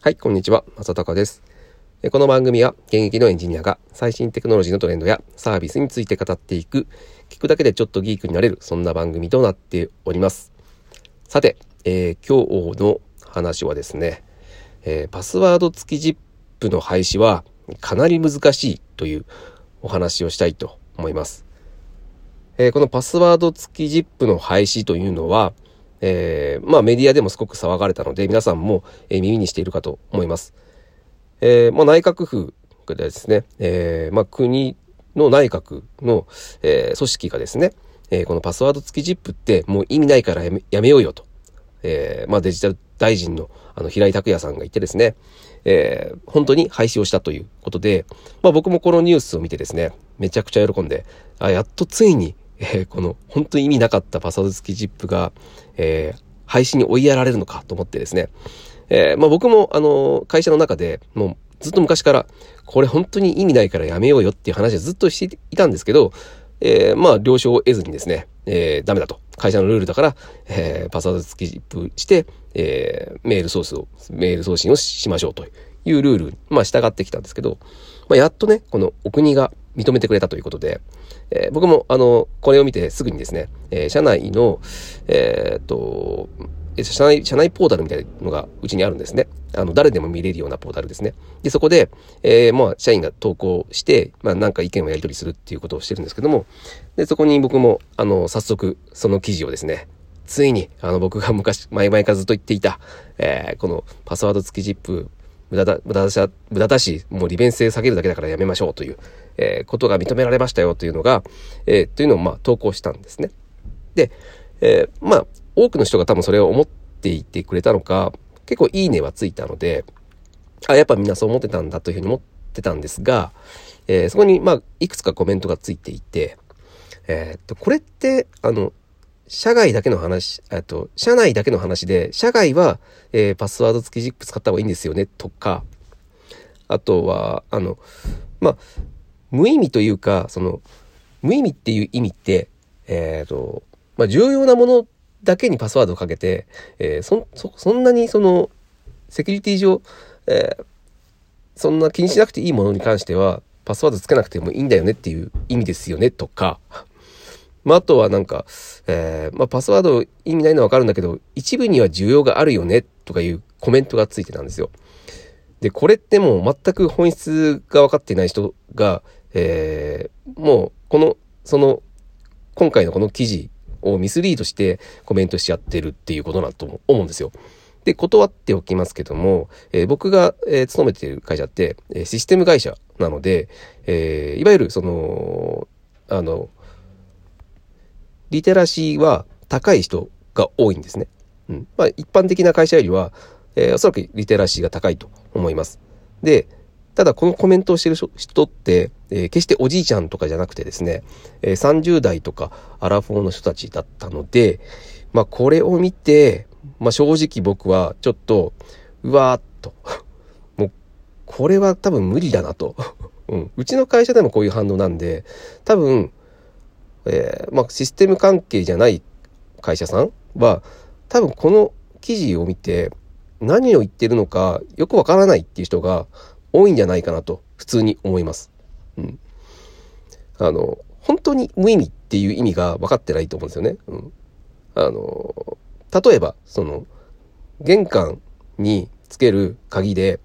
はい、こんにちは。正隆です。この番組は現役のエンジニアが最新テクノロジーのトレンドやサービスについて語っていく、聞くだけでちょっとギークになれる、そんな番組となっております。さて、えー今日の話はですね、えーパスワード付き ZIP の廃止はかなり難しいというお話をしたいと思います。えーこのパスワード付き ZIP の廃止というのは、えーまあメディアでもすごく騒がれたので皆さんも、え耳にしているかと思います。えーまあ、内閣府がですね、えーまあ、国の内閣の、え組織がですね、えこのパスワード付き ZIP ってもう意味ないからやめやめようよと、えまあ、デジタル大臣のあの平井拓也さんが言ってですね、えー本当に廃止をしたということで、まあ、僕もこのニュースを見てですねめちゃくちゃ喜んであやっとついに、えーこの本当に意味なかったパスワード付き ZIP が、えー廃止に追いやられるのかと思ってですね、えーまあ、僕もあの会社の中でもうずっと昔からこれ本当に意味ないからやめようよっていう話をずっとしていたんですけど、えーまあ了承を得ずにですね、えーダメだと。会社のルールだから、えーパスワード付き ZIP して、えーメールソースをメール送信をしましょうというルール、まあ、従ってきたんですけど、まあ、やっとねこのお国が認めてくれたということで、えー僕もあのこれを見てすぐにですね、えー社内のえーっと社内、社内ポータルみたいなのがうちにあるんですね。あの、誰でも見れるようなポータルですね。で、そこで、えーまあ、社員が投稿して、まあ、なんか意見をやり取りするっていうことをしてるんですけども、で、そこに僕も、あの、早速、その記事をですね、ついに、あの、僕が昔、前々からずっと言っていた、えーこのパスワード付き ZIP、無駄だ、無駄だし、無駄だし、もう利便性下げるだけだからやめましょうという、えーことが認められましたよというのが、えーというのを、まあ、投稿したんですね。で、えーまあ、多くの人が多分それを思っていてくれたのか、結構いいねはついたので、あ、やっぱみんなそう思ってたんだというふうに思ってたんですが、えーそこに、まあ、いくつかコメントがついていて、えーっと、これって、あの、社外だけの話、えっと、社内だけの話で、社外は、えーパスワード付き ZIP 使った方がいいんですよね、とか、あとは、あの、まあ、無意味というか、その、無意味っていう意味って、えっ、と、まあ、重要なものだけにパスワードをかけて、えーそん、そ、そんなにその、セキュリティ上、えーそんな気にしなくていいものに関しては、パスワードつけなくてもいいんだよねっていう意味ですよね、とか、まあ、あとはなんか、えーまあ、パスワード意味ないのはわかるんだけど、一部には需要があるよね、とかいうコメントがついてたんですよ。で、これってもう全く本質が分かっていない人が、えーもうこの、その、今回のこの記事をミスリードしてコメントしちゃってるっていうことだと思うんですよ。で、断っておきますけども、えー僕が、えー勤めている会社って、えシステム会社なので、えーいわゆるその、あの、リテラシーは高い人が多いんですね。うん。まあ、一般的な会社よりは、えーおそらくリテラシーが高いと思います。で、ただこのコメントをしてる人って、えー決しておじいちゃんとかじゃなくてですね、えー30代とかアラフォーの人たちだったので、まあこれを見て、まあ正直僕はちょっと、うわーっと、もうこれは多分無理だなと。うん、うちの会社でもこういう反応なんで、多分、えーまあ、システム関係じゃない会社さんは多分この記事を見て何を言ってるのかよくわからないっていう人が多いんじゃないかなと普通に思います。うん、あの本当に無意味っていう意味が分かってないと思うんですよね。うん、あの例えばその玄関につける鍵で、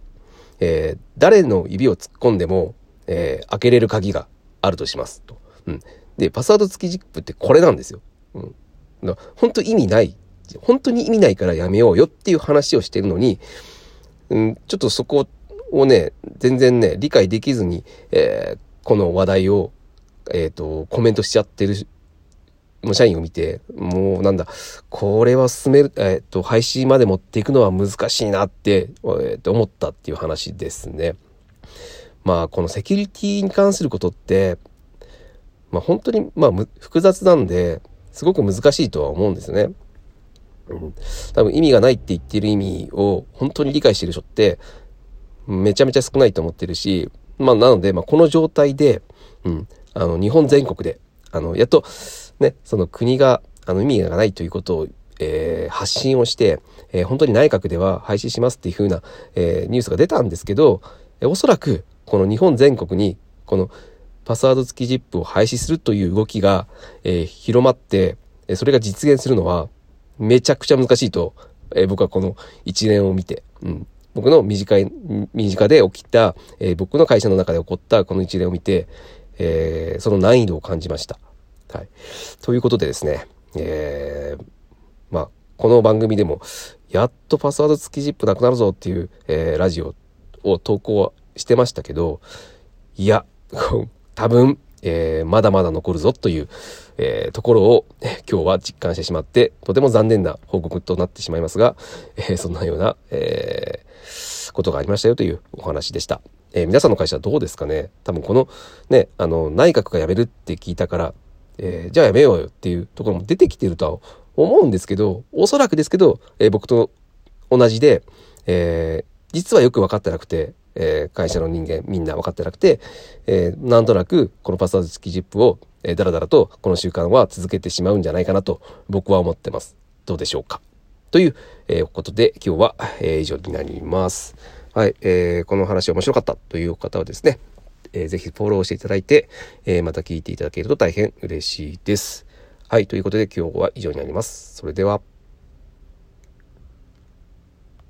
えー誰の指を突っ込んでも、えー開けれる鍵があるとしますと。うん、でパスワード付き ZIP ってこれなんですよ。うん、だから本当意味ない本当に意味ないからやめようよっていう話をしてるのに、うん、ちょっとそこをね全然ね理解できずに、えーこの話題を、えー、とコメントしちゃってるもう社員を見てもうなんだこれは進める、えー、と廃止まで持っていくのは難しいなって、えーと思ったっていう話ですね。まあこのセキュリティに関することってまあ本当にまあ複雑なんですごく難しいとは思うんですね。うん、多分意味がないって言ってる意味を本当に理解してる人ってめちゃめちゃ少ないと思ってるし、まあなので、まあこの状態で、うん、あの日本全国で、あの、やっとね、その国があの意味がないということを、えー、発信をして、えー、本当に内閣では廃止しますっていう風な、えー、ニュースが出たんですけど、えおそらくこの日本全国にこのパスワード付き ZIP を廃止するという動きが、え広まって、それが実現するのはめちゃくちゃ難しいと、え僕はこの一連を見て、うん、僕の短い、身近で起きた、え僕の会社の中で起こったこの一連を見て、えその難易度を感じました。はい。ということでですね、えー、まあ、この番組でも、やっとパスワード付き ZIP なくなるぞっていう、えー、ラジオを投稿してましたけど、いや、多分、えー、まだまだ残るぞという、えー、ところを、今日は実感してしまって、とても残念な報告となってしまいますが、えー、そんなような、えことがありましたよというお話でした。え皆さんの会社はどうですかね？多分このね、あの、内閣が辞めるって聞いたから、えじゃあ辞めようよっていうところも出てきてるとは思うんですけど、おそらくですけど、え僕と同じで、え実はよく分かってなくて、えー、会社の人間みんな分かってなくて、えー、なんとなくこのパスワード付き ZIP を、えー、だらだらとこの習慣は続けてしまうんじゃないかなと僕は思ってます。どうでしょうかという、えー、ことで今日は、えー、以上になります。はい、えー、この話面白かったという方はですね、えー、ぜひフォローしていただいて、えー、また聞いていただけると大変嬉しいです。はい、ということで今日は以上になります。それでは。